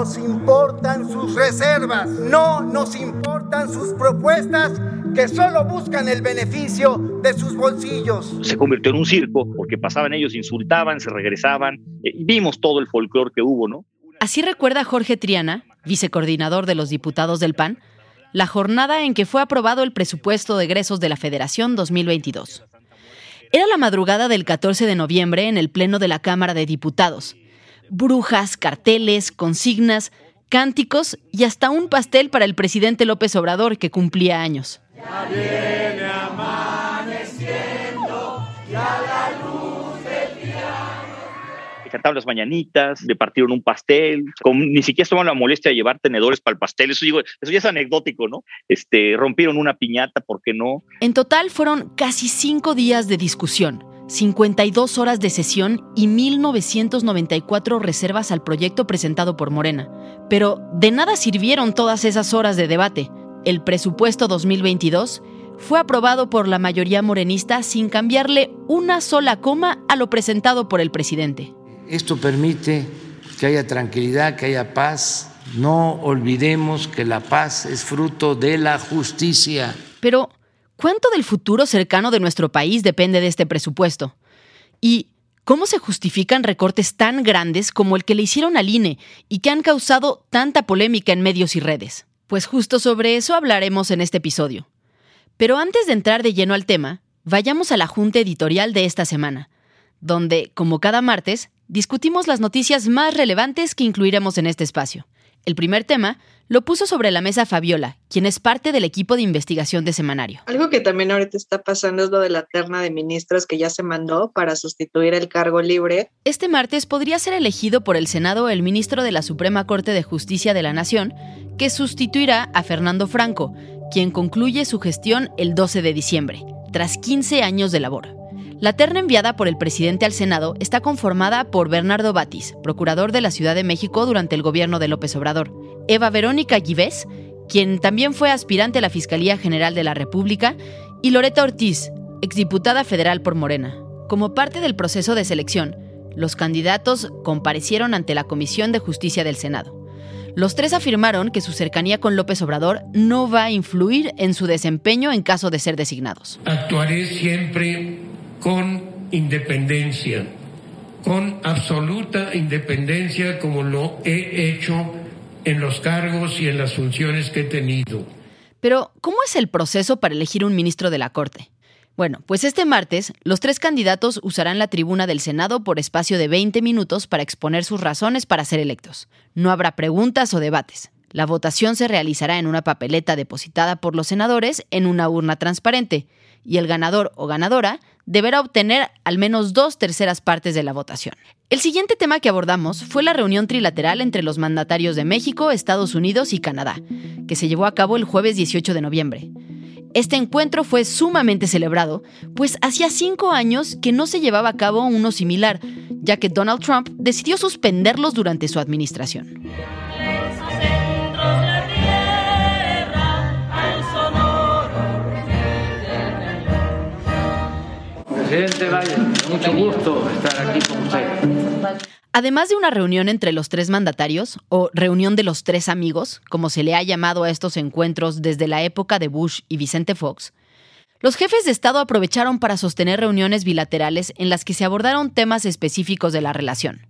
Nos importan sus reservas, no nos importan sus propuestas que solo buscan el beneficio de sus bolsillos. Se convirtió en un circo porque pasaban ellos, insultaban, se regresaban. Eh, vimos todo el folclore que hubo, ¿no? Así recuerda Jorge Triana, vicecoordinador de los diputados del PAN, la jornada en que fue aprobado el presupuesto de egresos de la Federación 2022. Era la madrugada del 14 de noviembre en el Pleno de la Cámara de Diputados. Brujas, carteles, consignas, cánticos y hasta un pastel para el presidente López Obrador que cumplía años. Ya viene amaneciendo, ya la luz del día. Le cantaron las mañanitas, le partieron un pastel, con, ni siquiera tomaron la molestia de llevar tenedores para el pastel. Eso, digo, eso ya es anecdótico, ¿no? Este, rompieron una piñata, ¿por qué no? En total fueron casi cinco días de discusión. 52 horas de sesión y 1.994 reservas al proyecto presentado por Morena. Pero de nada sirvieron todas esas horas de debate. El presupuesto 2022 fue aprobado por la mayoría morenista sin cambiarle una sola coma a lo presentado por el presidente. Esto permite que haya tranquilidad, que haya paz. No olvidemos que la paz es fruto de la justicia. Pero, ¿cuánto del futuro cercano de nuestro país depende de este presupuesto? ¿Y cómo se justifican recortes tan grandes como el que le hicieron al INE y que han causado tanta polémica en medios y redes? Pues justo sobre eso hablaremos en este episodio. Pero antes de entrar de lleno al tema, vayamos a la junta editorial de esta semana, donde, como cada martes, discutimos las noticias más relevantes que incluiremos en este espacio. El primer tema lo puso sobre la mesa Fabiola, quien es parte del equipo de investigación de Semanario. Algo que también ahorita está pasando es lo de la terna de ministros que ya se mandó para sustituir el cargo libre. Este martes podría ser elegido por el Senado el ministro de la Suprema Corte de Justicia de la Nación, que sustituirá a Fernando Franco, quien concluye su gestión el 12 de diciembre, tras 15 años de labor. La terna enviada por el presidente al Senado está conformada por Bernardo Batis, procurador de la Ciudad de México durante el gobierno de López Obrador, Eva Verónica Givés, quien también fue aspirante a la Fiscalía General de la República, y Loreta Ortiz, exdiputada federal por Morena. Como parte del proceso de selección, los candidatos comparecieron ante la Comisión de Justicia del Senado. Los tres afirmaron que su cercanía con López Obrador no va a influir en su desempeño en caso de ser designados. Actuaré siempre con independencia, con absoluta independencia como lo he hecho en los cargos y en las funciones que he tenido. Pero, ¿cómo es el proceso para elegir un ministro de la Corte? Bueno, pues este martes, los tres candidatos usarán la tribuna del Senado por espacio de 20 minutos para exponer sus razones para ser electos. No habrá preguntas o debates. La votación se realizará en una papeleta depositada por los senadores en una urna transparente y el ganador o ganadora deberá obtener al menos dos terceras partes de la votación. El siguiente tema que abordamos fue la reunión trilateral entre los mandatarios de México, Estados Unidos y Canadá, que se llevó a cabo el jueves 18 de noviembre. Este encuentro fue sumamente celebrado, pues hacía cinco años que no se llevaba a cabo uno similar, ya que Donald Trump decidió suspenderlos durante su administración. Presidente mucho gusto estar aquí con usted. Además de una reunión entre los tres mandatarios, o reunión de los tres amigos, como se le ha llamado a estos encuentros desde la época de Bush y Vicente Fox, los jefes de Estado aprovecharon para sostener reuniones bilaterales en las que se abordaron temas específicos de la relación.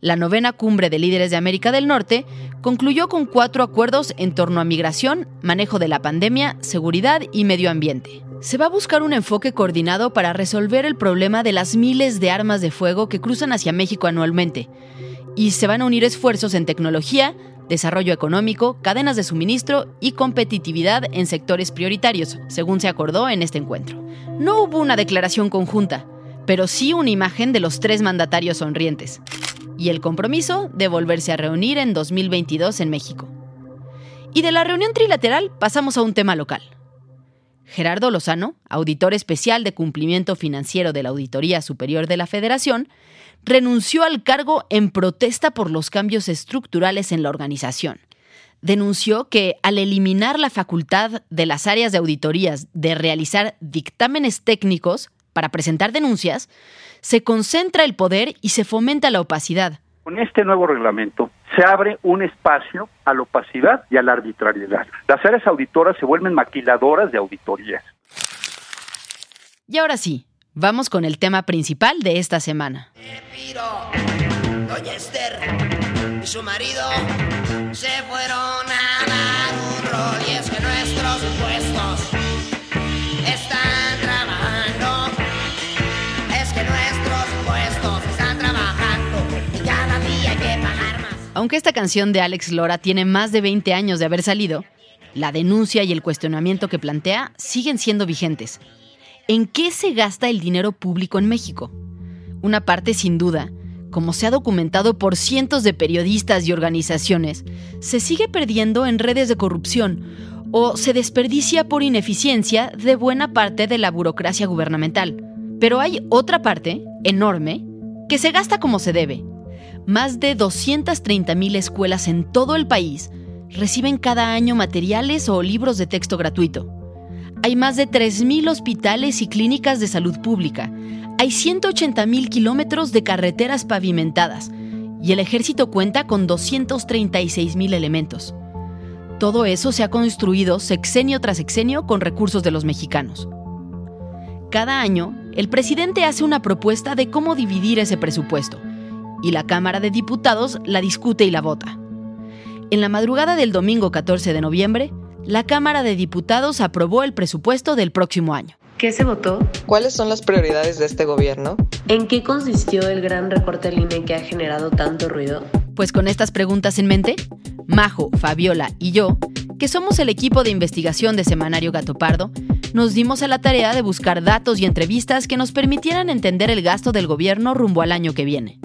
La novena cumbre de líderes de América del Norte concluyó con cuatro acuerdos en torno a migración, manejo de la pandemia, seguridad y medio ambiente se va a buscar un enfoque coordinado para resolver el problema de las miles de armas de fuego que cruzan hacia México anualmente. Y se van a unir esfuerzos en tecnología, desarrollo económico, cadenas de suministro y competitividad en sectores prioritarios, según se acordó en este encuentro. No hubo una declaración conjunta, pero sí una imagen de los tres mandatarios sonrientes. Y el compromiso de volverse a reunir en 2022 en México. Y de la reunión trilateral pasamos a un tema local. Gerardo Lozano, auditor especial de cumplimiento financiero de la Auditoría Superior de la Federación, renunció al cargo en protesta por los cambios estructurales en la organización. Denunció que al eliminar la facultad de las áreas de auditorías de realizar dictámenes técnicos para presentar denuncias, se concentra el poder y se fomenta la opacidad. Con este nuevo reglamento se abre un espacio a la opacidad y a la arbitrariedad. Las áreas auditoras se vuelven maquiladoras de auditorías. Y ahora sí, vamos con el tema principal de esta semana. Doña Esther y su marido se fueron a Aunque esta canción de Alex Lora tiene más de 20 años de haber salido, la denuncia y el cuestionamiento que plantea siguen siendo vigentes. ¿En qué se gasta el dinero público en México? Una parte sin duda, como se ha documentado por cientos de periodistas y organizaciones, se sigue perdiendo en redes de corrupción o se desperdicia por ineficiencia de buena parte de la burocracia gubernamental. Pero hay otra parte, enorme, que se gasta como se debe, más de 230.000 escuelas en todo el país reciben cada año materiales o libros de texto gratuito. Hay más de 3.000 hospitales y clínicas de salud pública. Hay 180.000 kilómetros de carreteras pavimentadas. Y el ejército cuenta con 236.000 elementos. Todo eso se ha construido sexenio tras sexenio con recursos de los mexicanos. Cada año, el presidente hace una propuesta de cómo dividir ese presupuesto y la Cámara de Diputados la discute y la vota. En la madrugada del domingo 14 de noviembre, la Cámara de Diputados aprobó el presupuesto del próximo año. ¿Qué se votó? ¿Cuáles son las prioridades de este gobierno? ¿En qué consistió el gran recorte al INE que ha generado tanto ruido? Pues con estas preguntas en mente, Majo, Fabiola y yo, que somos el equipo de investigación de Semanario Gato Pardo, nos dimos a la tarea de buscar datos y entrevistas que nos permitieran entender el gasto del gobierno rumbo al año que viene.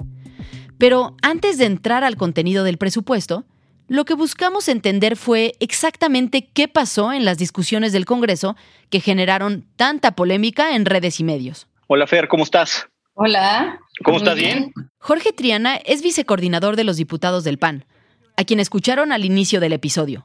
Pero antes de entrar al contenido del presupuesto, lo que buscamos entender fue exactamente qué pasó en las discusiones del Congreso que generaron tanta polémica en redes y medios. Hola Fer, ¿cómo estás? Hola. ¿Cómo estás? ¿Bien? Jorge Triana es vicecoordinador de los diputados del PAN, a quien escucharon al inicio del episodio.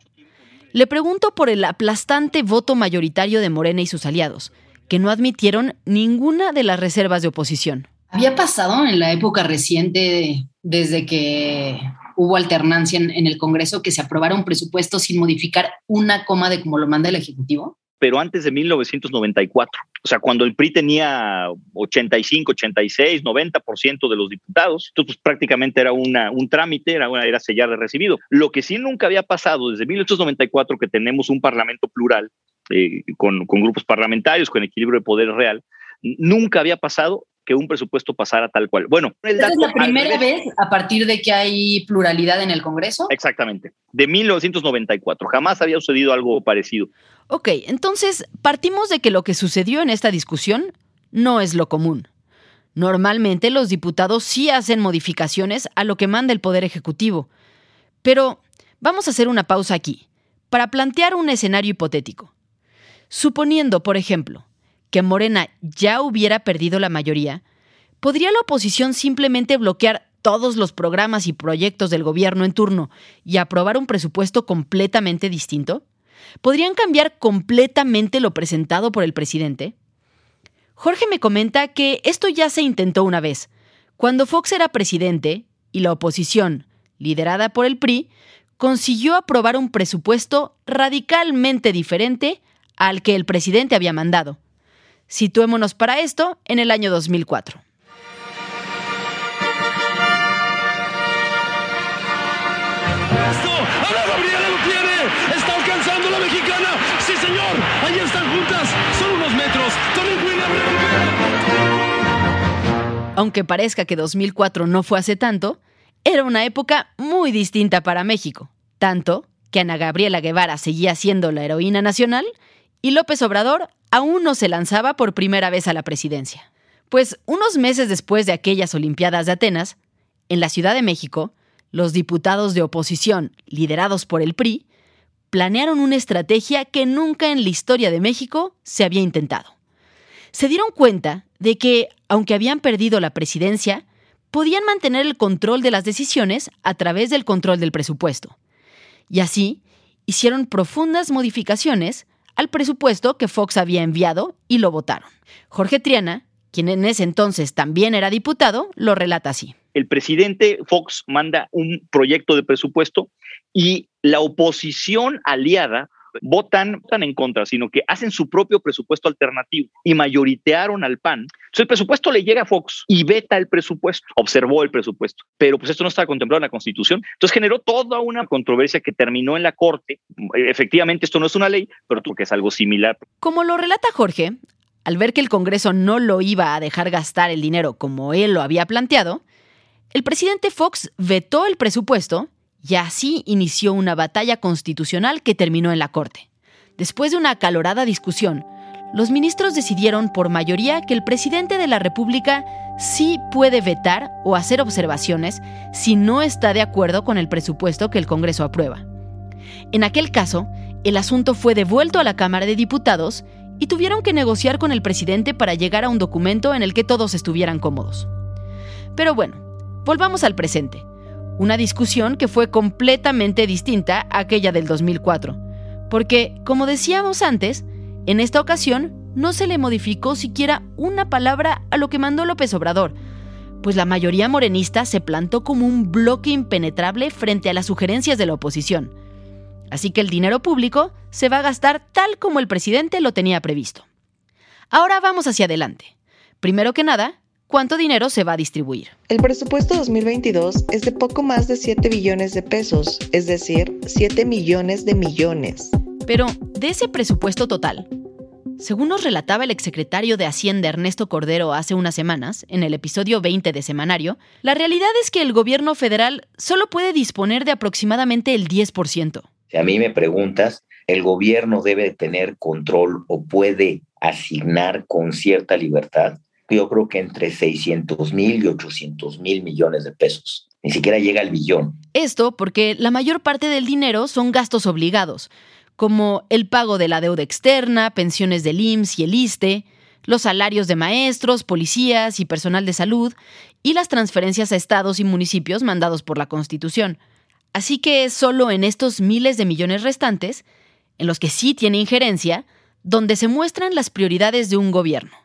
Le pregunto por el aplastante voto mayoritario de Morena y sus aliados, que no admitieron ninguna de las reservas de oposición. Había pasado en la época reciente, desde que hubo alternancia en, el Congreso, que se aprobara un presupuesto sin modificar una coma de como lo manda el Ejecutivo. Pero antes de 1994, o sea, cuando el PRI tenía 85, 86, 90% de los diputados, entonces pues, prácticamente era un trámite, era, una, era sellar de recibido. Lo que sí nunca había pasado desde 1894, que tenemos un parlamento plural, eh, con grupos parlamentarios, con equilibrio de poder real, nunca había pasado que un presupuesto pasara tal cual. Bueno, el dato, es la primera vez a partir de que hay pluralidad en el Congreso? Exactamente, de 1994. Jamás había sucedido algo parecido. Ok, entonces partimos de que lo que sucedió en esta discusión no es lo común. Normalmente los diputados sí hacen modificaciones a lo que manda el Poder Ejecutivo. Pero vamos a hacer una pausa aquí, para plantear un escenario hipotético. Suponiendo, por ejemplo, que Morena ya hubiera perdido la mayoría, ¿podría la oposición simplemente bloquear todos los programas y proyectos del gobierno en turno y aprobar un presupuesto completamente distinto? ¿Podrían cambiar completamente lo presentado por el presidente? Jorge me comenta que esto ya se intentó una vez, cuando Fox era presidente y la oposición, liderada por el PRI, consiguió aprobar un presupuesto radicalmente diferente al que el presidente había mandado. Situémonos para esto en el año 2004. ¡Está alcanzando la mexicana! ¡Sí, señor! ¡Ahí están juntas! ¡Son unos metros! Aunque parezca que 2004 no fue hace tanto, era una época muy distinta para México, tanto que Ana Gabriela Guevara seguía siendo la heroína nacional y López Obrador aún no se lanzaba por primera vez a la presidencia. Pues unos meses después de aquellas Olimpiadas de Atenas, en la Ciudad de México, los diputados de oposición, liderados por el PRI, planearon una estrategia que nunca en la historia de México se había intentado. Se dieron cuenta de que, aunque habían perdido la presidencia, podían mantener el control de las decisiones a través del control del presupuesto. Y así, hicieron profundas modificaciones al presupuesto que Fox había enviado y lo votaron. Jorge Triana, quien en ese entonces también era diputado, lo relata así. El presidente Fox manda un proyecto de presupuesto y la oposición aliada votan, votan en contra, sino que hacen su propio presupuesto alternativo y mayoritearon al PAN. Entonces el presupuesto le llega a Fox y veta el presupuesto, observó el presupuesto, pero pues esto no está contemplado en la Constitución. Entonces generó toda una controversia que terminó en la Corte. Efectivamente, esto no es una ley, pero que es algo similar. Como lo relata Jorge, al ver que el Congreso no lo iba a dejar gastar el dinero como él lo había planteado, el presidente Fox vetó el presupuesto y así inició una batalla constitucional que terminó en la Corte. Después de una acalorada discusión, los ministros decidieron por mayoría que el presidente de la República sí puede vetar o hacer observaciones si no está de acuerdo con el presupuesto que el Congreso aprueba. En aquel caso, el asunto fue devuelto a la Cámara de Diputados y tuvieron que negociar con el presidente para llegar a un documento en el que todos estuvieran cómodos. Pero bueno, volvamos al presente una discusión que fue completamente distinta a aquella del 2004, porque, como decíamos antes, en esta ocasión no se le modificó siquiera una palabra a lo que mandó López Obrador, pues la mayoría morenista se plantó como un bloque impenetrable frente a las sugerencias de la oposición. Así que el dinero público se va a gastar tal como el presidente lo tenía previsto. Ahora vamos hacia adelante. Primero que nada, cuánto dinero se va a distribuir. El presupuesto 2022 es de poco más de 7 billones de pesos, es decir, 7 millones de millones. Pero de ese presupuesto total, según nos relataba el exsecretario de Hacienda Ernesto Cordero hace unas semanas, en el episodio 20 de Semanario, la realidad es que el gobierno federal solo puede disponer de aproximadamente el 10%. Si a mí me preguntas, el gobierno debe tener control o puede asignar con cierta libertad yo creo que entre 600 mil y 800 mil millones de pesos. Ni siquiera llega al billón. Esto porque la mayor parte del dinero son gastos obligados, como el pago de la deuda externa, pensiones del IMSS y el ISTE, los salarios de maestros, policías y personal de salud, y las transferencias a estados y municipios mandados por la Constitución. Así que es solo en estos miles de millones restantes, en los que sí tiene injerencia, donde se muestran las prioridades de un gobierno.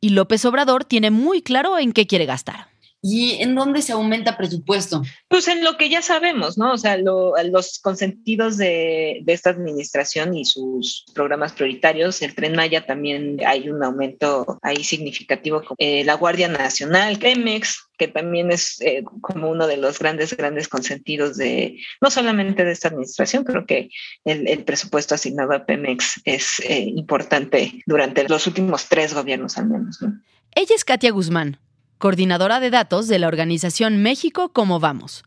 Y López Obrador tiene muy claro en qué quiere gastar. ¿Y en dónde se aumenta presupuesto? Pues en lo que ya sabemos, ¿no? O sea, los consentidos de, esta administración y sus programas prioritarios, el Tren Maya también hay un aumento ahí significativo, eh, la Guardia Nacional, Pemex, que también es eh, como uno de los grandes, grandes consentidos de, no solamente de esta administración, creo que el, presupuesto asignado a Pemex es eh, importante durante los últimos tres gobiernos al menos, ¿no? Ella es Katia Guzmán, coordinadora de datos de la organización México Como Vamos,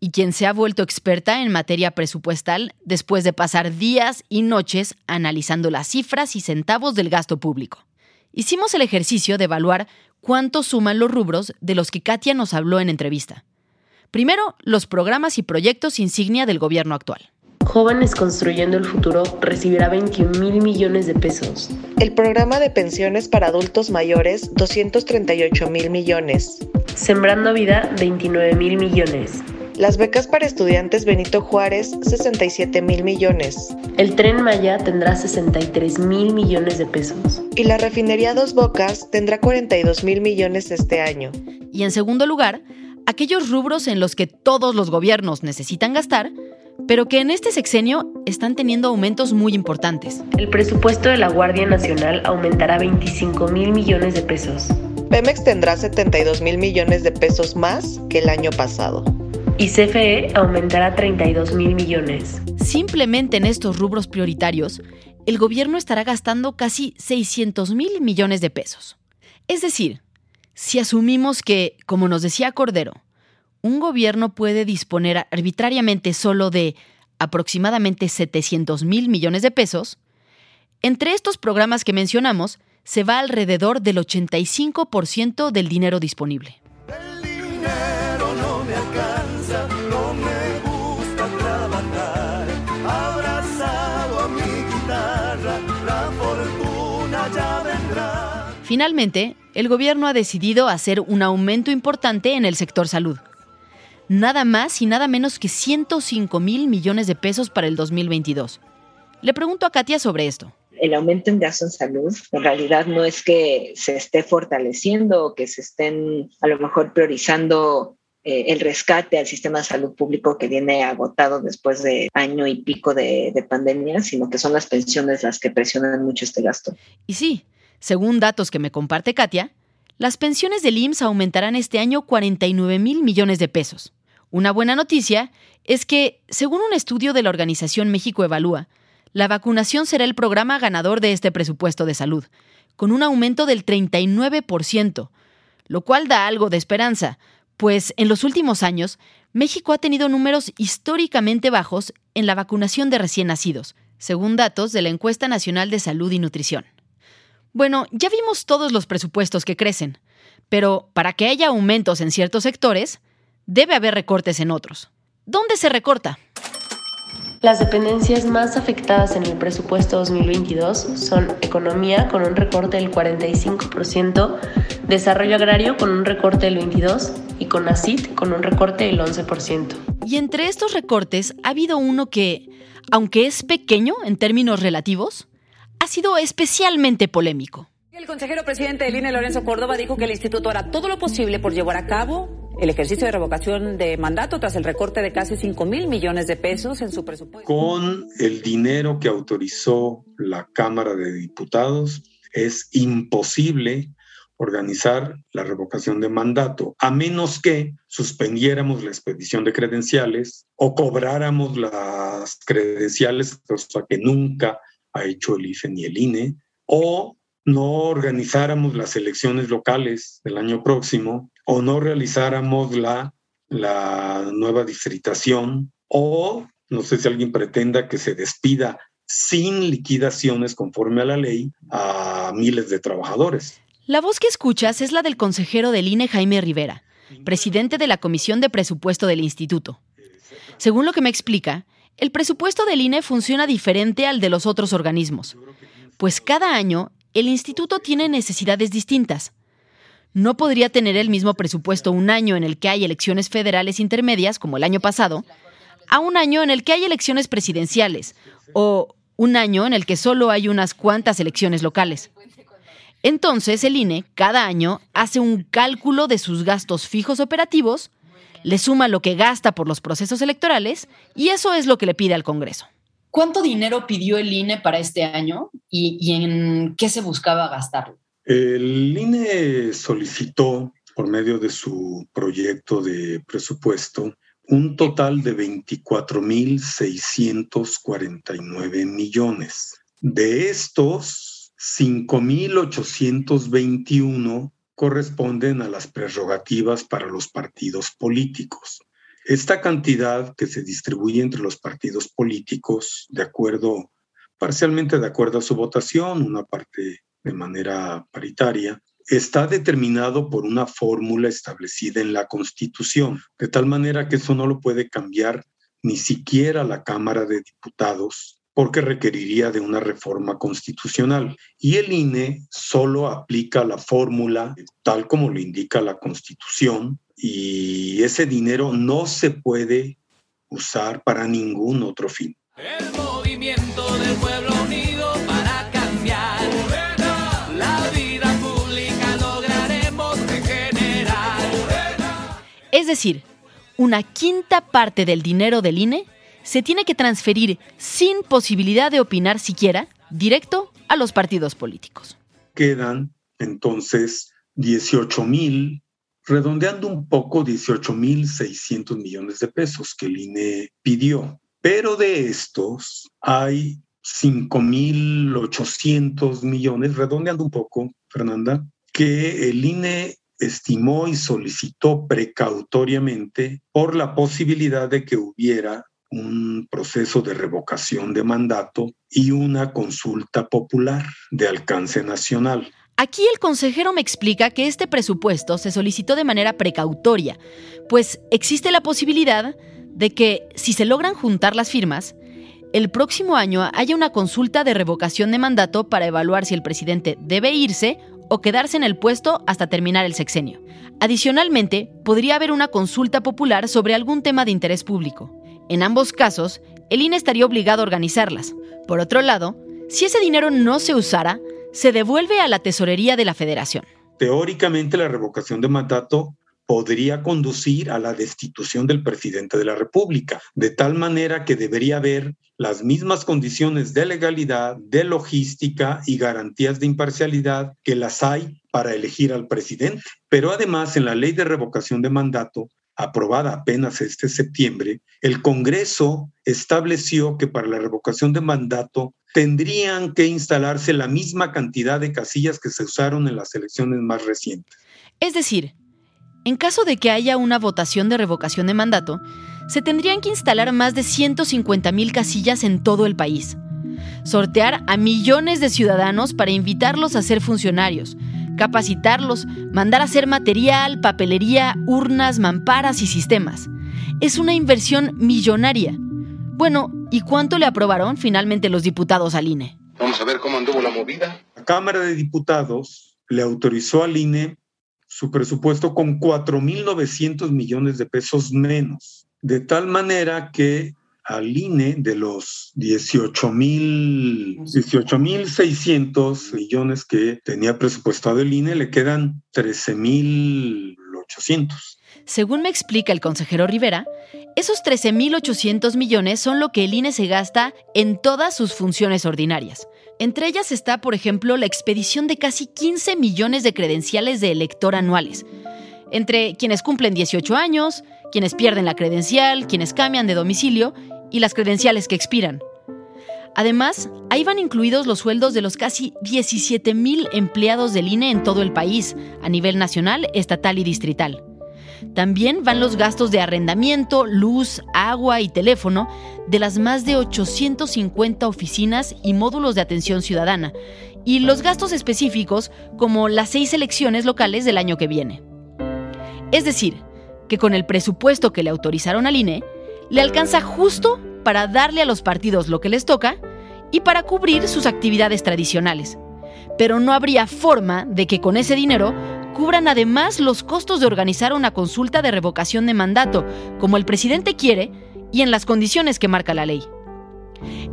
y quien se ha vuelto experta en materia presupuestal después de pasar días y noches analizando las cifras y centavos del gasto público. Hicimos el ejercicio de evaluar cuánto suman los rubros de los que Katia nos habló en entrevista. Primero, los programas y proyectos insignia del gobierno actual. Jóvenes Construyendo el Futuro recibirá 21 mil millones de pesos. El programa de pensiones para adultos mayores, 238 mil millones. Sembrando Vida, 29 mil millones. Las becas para estudiantes Benito Juárez, 67 mil millones. El tren Maya tendrá 63 mil millones de pesos. Y la refinería Dos Bocas tendrá 42 mil millones este año. Y en segundo lugar, aquellos rubros en los que todos los gobiernos necesitan gastar, pero que en este sexenio están teniendo aumentos muy importantes. El presupuesto de la Guardia Nacional aumentará 25 mil millones de pesos. Pemex tendrá 72 mil millones de pesos más que el año pasado. Y CFE aumentará 32 mil millones. Simplemente en estos rubros prioritarios, el gobierno estará gastando casi 600 mil millones de pesos. Es decir, si asumimos que, como nos decía Cordero, un gobierno puede disponer arbitrariamente solo de aproximadamente 700 mil millones de pesos, entre estos programas que mencionamos se va alrededor del 85% del dinero disponible. El dinero no me alcanza, no me gusta trabajar. Abrazado a mi guitarra, la fortuna ya vendrá. Finalmente, el gobierno ha decidido hacer un aumento importante en el sector salud nada más y nada menos que 105 mil millones de pesos para el 2022. Le pregunto a Katia sobre esto. El aumento en gasto en salud en realidad no es que se esté fortaleciendo o que se estén a lo mejor priorizando eh, el rescate al sistema de salud público que viene agotado después de año y pico de, de pandemia, sino que son las pensiones las que presionan mucho este gasto. Y sí, según datos que me comparte Katia, las pensiones del IMSS aumentarán este año 49 mil millones de pesos. Una buena noticia es que, según un estudio de la organización México Evalúa, la vacunación será el programa ganador de este presupuesto de salud, con un aumento del 39%, lo cual da algo de esperanza, pues en los últimos años México ha tenido números históricamente bajos en la vacunación de recién nacidos, según datos de la Encuesta Nacional de Salud y Nutrición. Bueno, ya vimos todos los presupuestos que crecen, pero para que haya aumentos en ciertos sectores, debe haber recortes en otros. ¿Dónde se recorta? Las dependencias más afectadas en el presupuesto 2022 son Economía con un recorte del 45%, Desarrollo Agrario con un recorte del 22% y CONACIT con un recorte del 11%. Y entre estos recortes ha habido uno que, aunque es pequeño en términos relativos, ha sido especialmente polémico. El consejero presidente del INE, Lorenzo Córdoba, dijo que el instituto hará todo lo posible por llevar a cabo el ejercicio de revocación de mandato tras el recorte de casi 5 mil millones de pesos en su presupuesto. Con el dinero que autorizó la Cámara de Diputados, es imposible organizar la revocación de mandato, a menos que suspendiéramos la expedición de credenciales o cobráramos las credenciales, cosa que nunca ha hecho el IFE ni el INE, o no organizáramos las elecciones locales del año próximo, o no realizáramos la, la nueva distritación, o no sé si alguien pretenda que se despida sin liquidaciones conforme a la ley a miles de trabajadores. La voz que escuchas es la del consejero del INE Jaime Rivera, presidente de la Comisión de Presupuesto del Instituto. Según lo que me explica, el presupuesto del INE funciona diferente al de los otros organismos, pues cada año el instituto tiene necesidades distintas. No podría tener el mismo presupuesto un año en el que hay elecciones federales intermedias, como el año pasado, a un año en el que hay elecciones presidenciales, o un año en el que solo hay unas cuantas elecciones locales. Entonces el INE cada año hace un cálculo de sus gastos fijos operativos le suma lo que gasta por los procesos electorales y eso es lo que le pide al Congreso. ¿Cuánto dinero pidió el INE para este año y, en qué se buscaba gastarlo? El INE solicitó, por medio de su proyecto de presupuesto, un total de 24.649 millones. De estos, 5.821 corresponden a las prerrogativas para los partidos políticos. Esta cantidad que se distribuye entre los partidos políticos de acuerdo, parcialmente de acuerdo a su votación, una parte de manera paritaria, está determinado por una fórmula establecida en la Constitución, de tal manera que eso no lo puede cambiar ni siquiera la Cámara de Diputados, porque requeriría de una reforma constitucional. Y el INE solo aplica la fórmula tal como lo indica la Constitución y ese dinero no se puede usar para ningún otro fin. El movimiento del pueblo Es decir, una quinta parte del dinero del INE se tiene que transferir sin posibilidad de opinar siquiera directo a los partidos políticos. Quedan entonces 18 mil, redondeando un poco, 18 mil 600 millones de pesos que el INE pidió. Pero de estos hay 5 mil 800 millones, redondeando un poco, Fernanda, que el INE estimó y solicitó precautoriamente por la posibilidad de que hubiera un proceso de revocación de mandato y una consulta popular de alcance nacional. Aquí el consejero me explica que este presupuesto se solicitó de manera precautoria, pues existe la posibilidad de que, si se logran juntar las firmas, el próximo año haya una consulta de revocación de mandato para evaluar si el presidente debe irse o quedarse en el puesto hasta terminar el sexenio. Adicionalmente, podría haber una consulta popular sobre algún tema de interés público. En ambos casos, el INE estaría obligado a organizarlas. Por otro lado, si ese dinero no se usara, se devuelve a la tesorería de la federación. Teóricamente, la revocación de mandato podría conducir a la destitución del presidente de la República, de tal manera que debería haber las mismas condiciones de legalidad, de logística y garantías de imparcialidad que las hay para elegir al presidente. Pero además, en la ley de revocación de mandato, aprobada apenas este septiembre, el Congreso estableció que para la revocación de mandato tendrían que instalarse la misma cantidad de casillas que se usaron en las elecciones más recientes. Es decir, en caso de que haya una votación de revocación de mandato, se tendrían que instalar más de 150 mil casillas en todo el país. Sortear a millones de ciudadanos para invitarlos a ser funcionarios, capacitarlos, mandar a hacer material, papelería, urnas, mamparas y sistemas. Es una inversión millonaria. Bueno, ¿y cuánto le aprobaron finalmente los diputados al INE? Vamos a ver cómo anduvo la movida. La Cámara de Diputados le autorizó al INE su presupuesto con 4.900 millones de pesos menos, de tal manera que al INE de los 18 mil 600 millones que tenía presupuestado el INE, le quedan 13 mil 800. Según me explica el consejero Rivera, esos 13.800 millones son lo que el INE se gasta en todas sus funciones ordinarias. Entre ellas está, por ejemplo, la expedición de casi 15 millones de credenciales de elector anuales, entre quienes cumplen 18 años, quienes pierden la credencial, quienes cambian de domicilio y las credenciales que expiran. Además, ahí van incluidos los sueldos de los casi 17 mil empleados del INE en todo el país, a nivel nacional, estatal y distrital. También van los gastos de arrendamiento, luz, agua y teléfono de las más de 850 oficinas y módulos de atención ciudadana, y los gastos específicos como las seis elecciones locales del año que viene. Es decir, que con el presupuesto que le autorizaron al INE, le alcanza justo para darle a los partidos lo que les toca y para cubrir sus actividades tradicionales. Pero no habría forma de que con ese dinero cubran además los costos de organizar una consulta de revocación de mandato, como el presidente quiere y en las condiciones que marca la ley.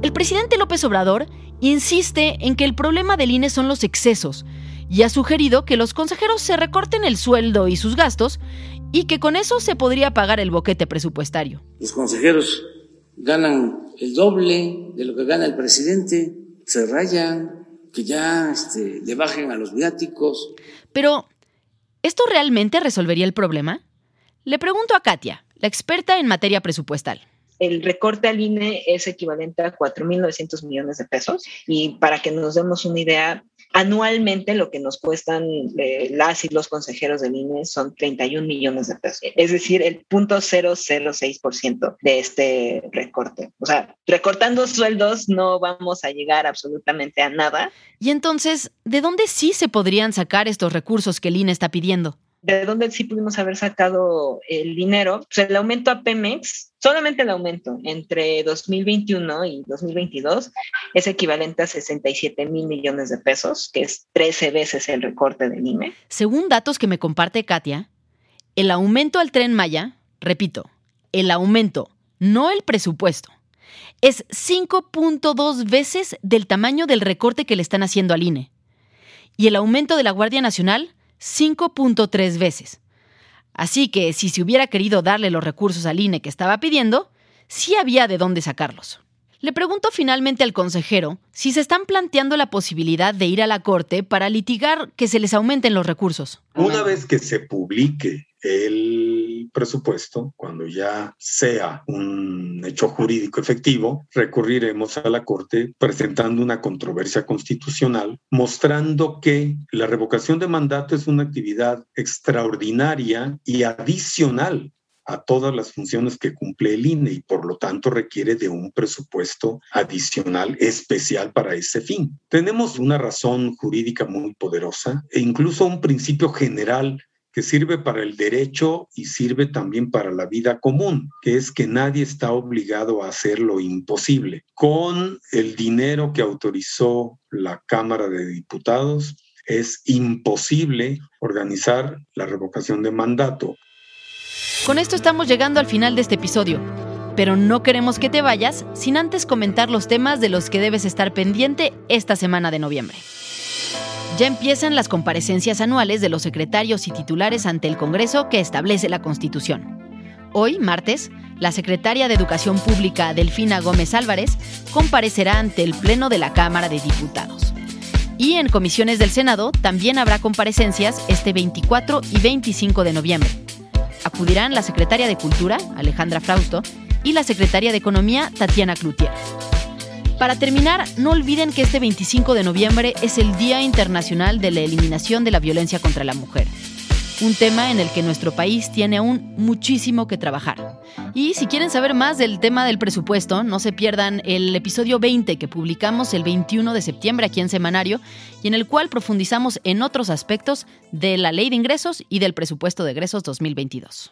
El presidente López Obrador insiste en que el problema del INE son los excesos y ha sugerido que los consejeros se recorten el sueldo y sus gastos y que con eso se podría pagar el boquete presupuestario. Los consejeros ganan el doble de lo que gana el presidente, se rayan, que ya este, le bajen a los viáticos. Pero, ¿esto realmente resolvería el problema? Le pregunto a Katia, la experta en materia presupuestal el recorte al INE es equivalente a 4.900 millones de pesos. Y para que nos demos una idea, anualmente lo que nos cuestan eh, las y los consejeros del INE son 31 millones de pesos, es decir, el 0.006% de este recorte. O sea, recortando sueldos no vamos a llegar absolutamente a nada. Y entonces, ¿de dónde sí se podrían sacar estos recursos que el INE está pidiendo? De dónde sí pudimos haber sacado el dinero, pues el aumento a Pemex, solamente el aumento entre 2021 y 2022 es equivalente a 67 mil millones de pesos, que es 13 veces el recorte del INE. Según datos que me comparte Katia, el aumento al tren Maya, repito, el aumento, no el presupuesto, es 5.2 veces del tamaño del recorte que le están haciendo al INE. Y el aumento de la Guardia Nacional, 5.3 veces. Así que si se hubiera querido darle los recursos al INE que estaba pidiendo, sí había de dónde sacarlos. Le pregunto finalmente al consejero si se están planteando la posibilidad de ir a la Corte para litigar que se les aumenten los recursos. Una vez que se publique el presupuesto, cuando ya sea un hecho jurídico efectivo, recurriremos a la Corte presentando una controversia constitucional, mostrando que la revocación de mandato es una actividad extraordinaria y adicional a todas las funciones que cumple el INE y por lo tanto requiere de un presupuesto adicional especial para ese fin. Tenemos una razón jurídica muy poderosa e incluso un principio general que sirve para el derecho y sirve también para la vida común, que es que nadie está obligado a hacer lo imposible. Con el dinero que autorizó la Cámara de Diputados, es imposible organizar la revocación de mandato. Con esto estamos llegando al final de este episodio, pero no queremos que te vayas sin antes comentar los temas de los que debes estar pendiente esta semana de noviembre. Ya empiezan las comparecencias anuales de los secretarios y titulares ante el Congreso que establece la Constitución. Hoy, martes, la secretaria de Educación Pública, Delfina Gómez Álvarez, comparecerá ante el Pleno de la Cámara de Diputados. Y en comisiones del Senado también habrá comparecencias este 24 y 25 de noviembre. Acudirán la secretaria de Cultura, Alejandra Frausto, y la secretaria de Economía, Tatiana Cloutier. Para terminar, no olviden que este 25 de noviembre es el Día Internacional de la Eliminación de la Violencia contra la Mujer. Un tema en el que nuestro país tiene aún muchísimo que trabajar. Y si quieren saber más del tema del presupuesto, no se pierdan el episodio 20 que publicamos el 21 de septiembre aquí en Semanario y en el cual profundizamos en otros aspectos de la ley de ingresos y del presupuesto de egresos 2022.